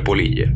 polilla.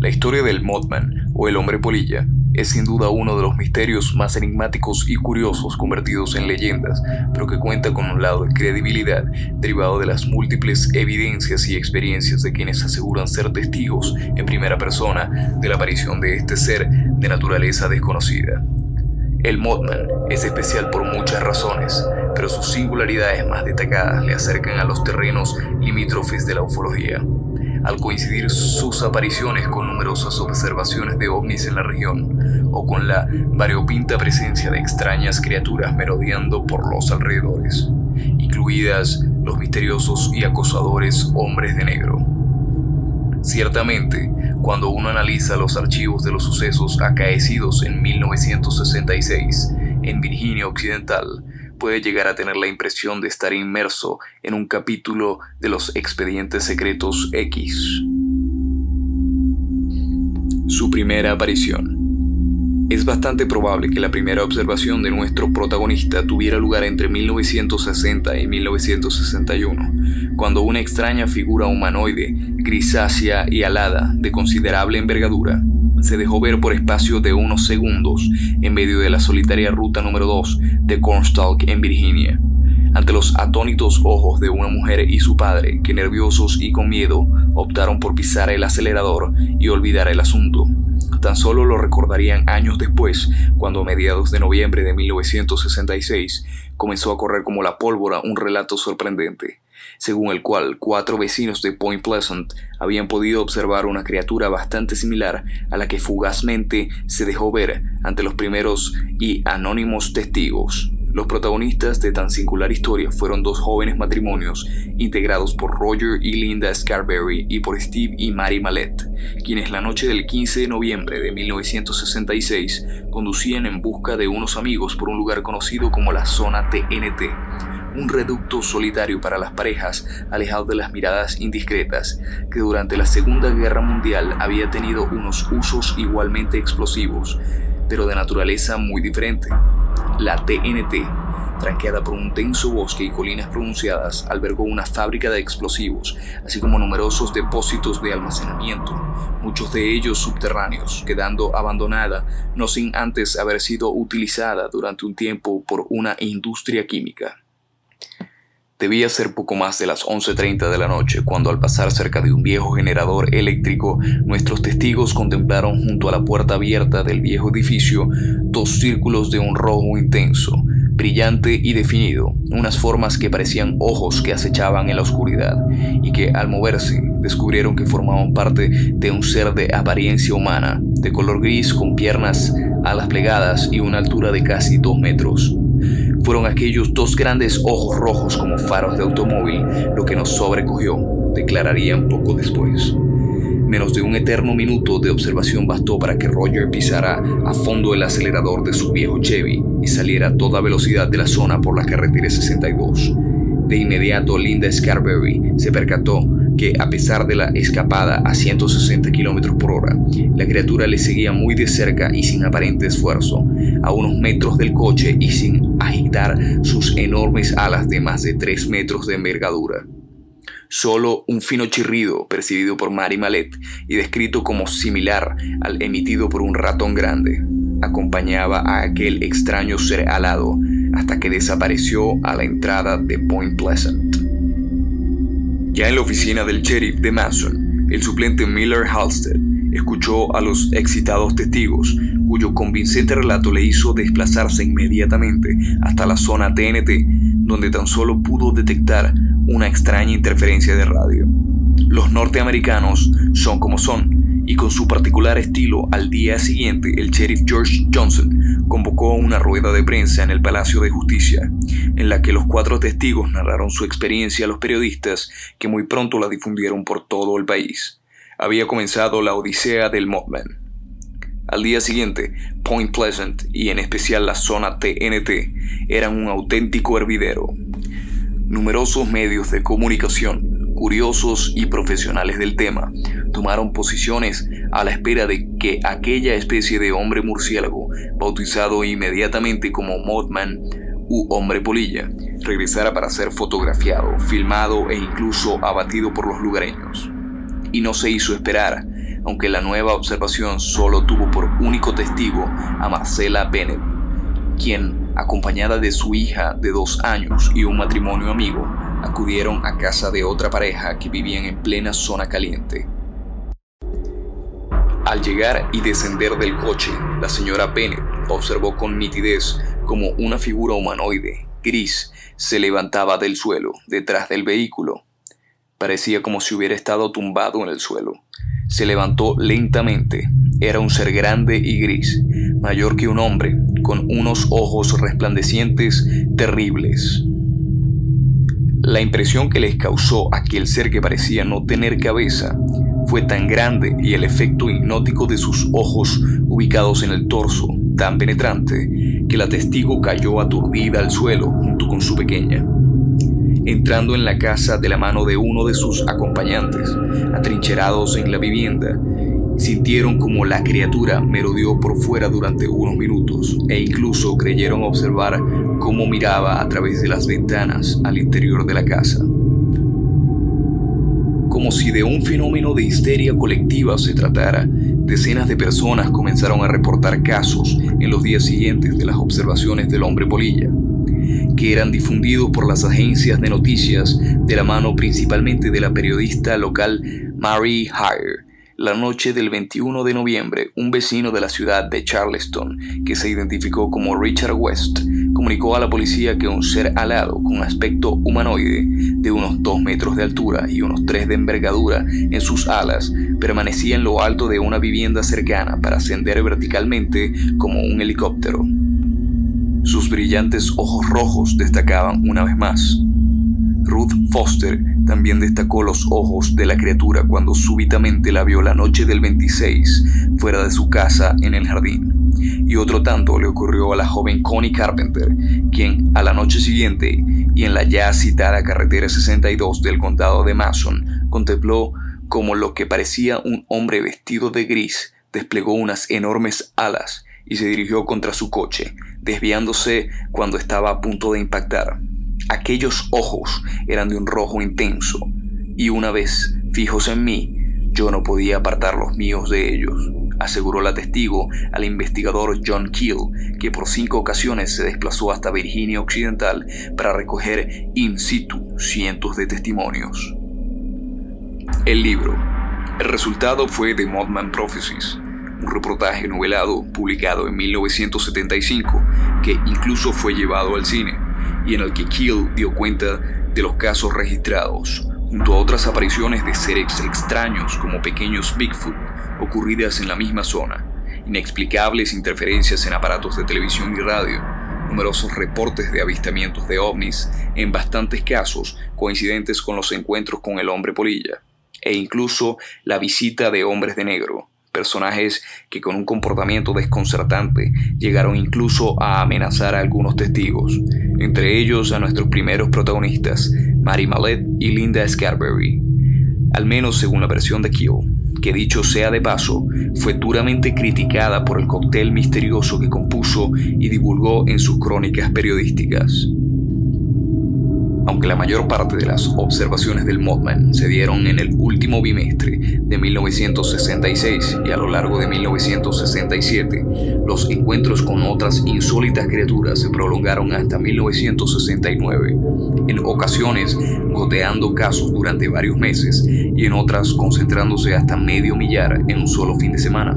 La historia del Mothman o el hombre polilla es sin duda uno de los misterios más enigmáticos y curiosos convertidos en leyendas, pero que cuenta con un lado de credibilidad derivado de las múltiples evidencias y experiencias de quienes aseguran ser testigos en primera persona de la aparición de este ser de naturaleza desconocida. El Mothman es especial por muchas razones, pero sus singularidades más destacadas le acercan a los terrenos limítrofes de la ufología al coincidir sus apariciones con numerosas observaciones de ovnis en la región, o con la variopinta presencia de extrañas criaturas merodeando por los alrededores, incluidas los misteriosos y acosadores hombres de negro. Ciertamente, cuando uno analiza los archivos de los sucesos acaecidos en 1966 en Virginia Occidental, puede llegar a tener la impresión de estar inmerso en un capítulo de los expedientes secretos X. Su primera aparición. Es bastante probable que la primera observación de nuestro protagonista tuviera lugar entre 1960 y 1961, cuando una extraña figura humanoide, grisácea y alada, de considerable envergadura, se dejó ver por espacio de unos segundos en medio de la solitaria ruta número 2 de Cornstalk en Virginia, ante los atónitos ojos de una mujer y su padre que nerviosos y con miedo optaron por pisar el acelerador y olvidar el asunto. Tan solo lo recordarían años después, cuando a mediados de noviembre de 1966 comenzó a correr como la pólvora un relato sorprendente según el cual cuatro vecinos de Point Pleasant habían podido observar una criatura bastante similar a la que fugazmente se dejó ver ante los primeros y anónimos testigos. Los protagonistas de tan singular historia fueron dos jóvenes matrimonios integrados por Roger y Linda Scarberry y por Steve y Mary Mallet, quienes la noche del 15 de noviembre de 1966 conducían en busca de unos amigos por un lugar conocido como la zona TNT un reducto solitario para las parejas, alejado de las miradas indiscretas, que durante la Segunda Guerra Mundial había tenido unos usos igualmente explosivos, pero de naturaleza muy diferente. La TNT, tranqueada por un denso bosque y colinas pronunciadas, albergó una fábrica de explosivos, así como numerosos depósitos de almacenamiento, muchos de ellos subterráneos, quedando abandonada, no sin antes haber sido utilizada durante un tiempo por una industria química. Debía ser poco más de las 11.30 de la noche cuando al pasar cerca de un viejo generador eléctrico, nuestros testigos contemplaron junto a la puerta abierta del viejo edificio dos círculos de un rojo intenso, brillante y definido, unas formas que parecían ojos que acechaban en la oscuridad y que al moverse descubrieron que formaban parte de un ser de apariencia humana, de color gris con piernas, alas plegadas y una altura de casi dos metros fueron aquellos dos grandes ojos rojos como faros de automóvil lo que nos sobrecogió, declararían poco después. Menos de un eterno minuto de observación bastó para que Roger pisara a fondo el acelerador de su viejo Chevy y saliera a toda velocidad de la zona por la carretera 62. De inmediato Linda Scarberry se percató que a pesar de la escapada a 160 km por hora, la criatura le seguía muy de cerca y sin aparente esfuerzo, a unos metros del coche y sin agitar sus enormes alas de más de 3 metros de envergadura. Solo un fino chirrido, percibido por Mary Mallet y descrito como similar al emitido por un ratón grande, acompañaba a aquel extraño ser alado hasta que desapareció a la entrada de Point Pleasant. Ya en la oficina del sheriff de Mason, el suplente Miller Halstead escuchó a los excitados testigos, cuyo convincente relato le hizo desplazarse inmediatamente hasta la zona TNT, donde tan solo pudo detectar una extraña interferencia de radio. Los norteamericanos son como son, y con su particular estilo, al día siguiente el sheriff George Johnson convocó una rueda de prensa en el Palacio de Justicia, en la que los cuatro testigos narraron su experiencia a los periodistas que muy pronto la difundieron por todo el país. Había comenzado la odisea del Mothman. Al día siguiente, Point Pleasant y en especial la zona TNT eran un auténtico hervidero. Numerosos medios de comunicación curiosos y profesionales del tema tomaron posiciones a la espera de que aquella especie de hombre murciélago, bautizado inmediatamente como Mothman u hombre polilla, regresara para ser fotografiado, filmado e incluso abatido por los lugareños. y no se hizo esperar, aunque la nueva observación solo tuvo por único testigo a Marcela Bennett, quien, acompañada de su hija de dos años y un matrimonio amigo, acudieron a casa de otra pareja que vivían en plena zona caliente. Al llegar y descender del coche, la señora Bennett observó con nitidez como una figura humanoide, gris, se levantaba del suelo, detrás del vehículo. Parecía como si hubiera estado tumbado en el suelo. Se levantó lentamente. Era un ser grande y gris, mayor que un hombre, con unos ojos resplandecientes terribles. La impresión que les causó aquel ser que parecía no tener cabeza fue tan grande y el efecto hipnótico de sus ojos ubicados en el torso tan penetrante que la testigo cayó aturdida al suelo junto con su pequeña. Entrando en la casa de la mano de uno de sus acompañantes, atrincherados en la vivienda, sintieron como la criatura merodeó por fuera durante unos minutos e incluso creyeron observar cómo miraba a través de las ventanas al interior de la casa. Como si de un fenómeno de histeria colectiva se tratara, decenas de personas comenzaron a reportar casos en los días siguientes de las observaciones del hombre polilla, que eran difundidos por las agencias de noticias de la mano principalmente de la periodista local Mary Hire, la noche del 21 de noviembre, un vecino de la ciudad de Charleston, que se identificó como Richard West, comunicó a la policía que un ser alado con aspecto humanoide de unos 2 metros de altura y unos 3 de envergadura en sus alas permanecía en lo alto de una vivienda cercana para ascender verticalmente como un helicóptero. Sus brillantes ojos rojos destacaban una vez más. Ruth Foster también destacó los ojos de la criatura cuando súbitamente la vio la noche del 26 fuera de su casa en el jardín. Y otro tanto le ocurrió a la joven Connie Carpenter, quien a la noche siguiente y en la ya citada carretera 62 del condado de Mason contempló como lo que parecía un hombre vestido de gris desplegó unas enormes alas y se dirigió contra su coche, desviándose cuando estaba a punto de impactar. Aquellos ojos eran de un rojo intenso, y una vez fijos en mí, yo no podía apartar los míos de ellos, aseguró la testigo al investigador John Keel, que por cinco ocasiones se desplazó hasta Virginia Occidental para recoger in situ cientos de testimonios. El libro. El resultado fue The Mothman Prophecies, un reportaje novelado publicado en 1975 que incluso fue llevado al cine y en el que Keel dio cuenta de los casos registrados, junto a otras apariciones de seres extraños como pequeños Bigfoot ocurridas en la misma zona, inexplicables interferencias en aparatos de televisión y radio, numerosos reportes de avistamientos de ovnis, en bastantes casos coincidentes con los encuentros con el hombre polilla, e incluso la visita de hombres de negro, personajes que con un comportamiento desconcertante llegaron incluso a amenazar a algunos testigos, entre ellos a nuestros primeros protagonistas, Mary Mallet y Linda Scarberry, al menos según la versión de Kill, que dicho sea de paso, fue duramente criticada por el cóctel misterioso que compuso y divulgó en sus crónicas periodísticas. Aunque la mayor parte de las observaciones del Mothman se dieron en el último bimestre de 1966 y a lo largo de 1967, los encuentros con otras insólitas criaturas se prolongaron hasta 1969, en ocasiones goteando casos durante varios meses y en otras concentrándose hasta medio millar en un solo fin de semana.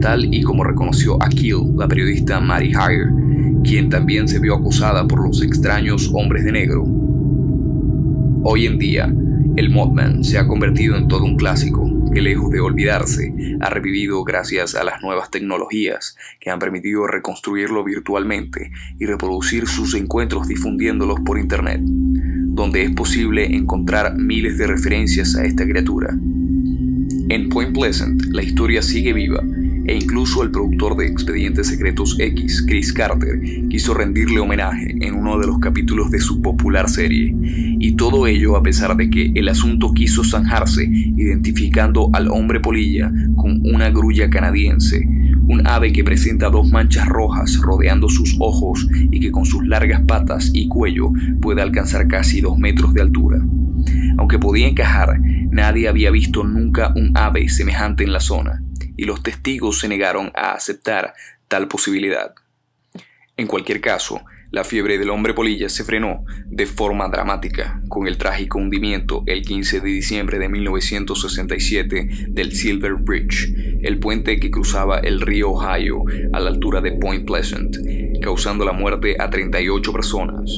Tal y como reconoció Akil, la periodista Mary Hire, quien también se vio acusada por los extraños hombres de negro. Hoy en día, el Mothman se ha convertido en todo un clásico que lejos de olvidarse, ha revivido gracias a las nuevas tecnologías que han permitido reconstruirlo virtualmente y reproducir sus encuentros difundiéndolos por Internet, donde es posible encontrar miles de referencias a esta criatura. En Point Pleasant, la historia sigue viva e incluso el productor de Expedientes Secretos X, Chris Carter, quiso rendirle homenaje en uno de los capítulos de su popular serie. Y todo ello a pesar de que el asunto quiso zanjarse identificando al hombre polilla con una grulla canadiense, un ave que presenta dos manchas rojas rodeando sus ojos y que con sus largas patas y cuello puede alcanzar casi dos metros de altura. Aunque podía encajar Nadie había visto nunca un ave semejante en la zona, y los testigos se negaron a aceptar tal posibilidad. En cualquier caso, la fiebre del hombre polilla se frenó de forma dramática con el trágico hundimiento el 15 de diciembre de 1967 del Silver Bridge, el puente que cruzaba el río Ohio a la altura de Point Pleasant, causando la muerte a 38 personas.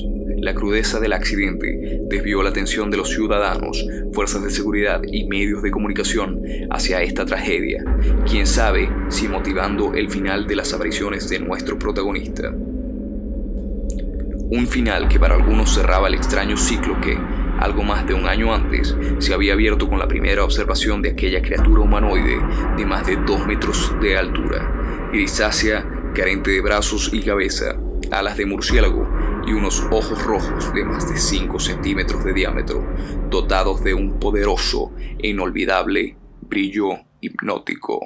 La crudeza del accidente desvió la atención de los ciudadanos, fuerzas de seguridad y medios de comunicación hacia esta tragedia, quién sabe si motivando el final de las apariciones de nuestro protagonista. Un final que para algunos cerraba el extraño ciclo que, algo más de un año antes, se había abierto con la primera observación de aquella criatura humanoide de más de dos metros de altura, grisácea, carente de brazos y cabeza, alas de murciélago y unos ojos rojos de más de 5 centímetros de diámetro, dotados de un poderoso e inolvidable brillo hipnótico.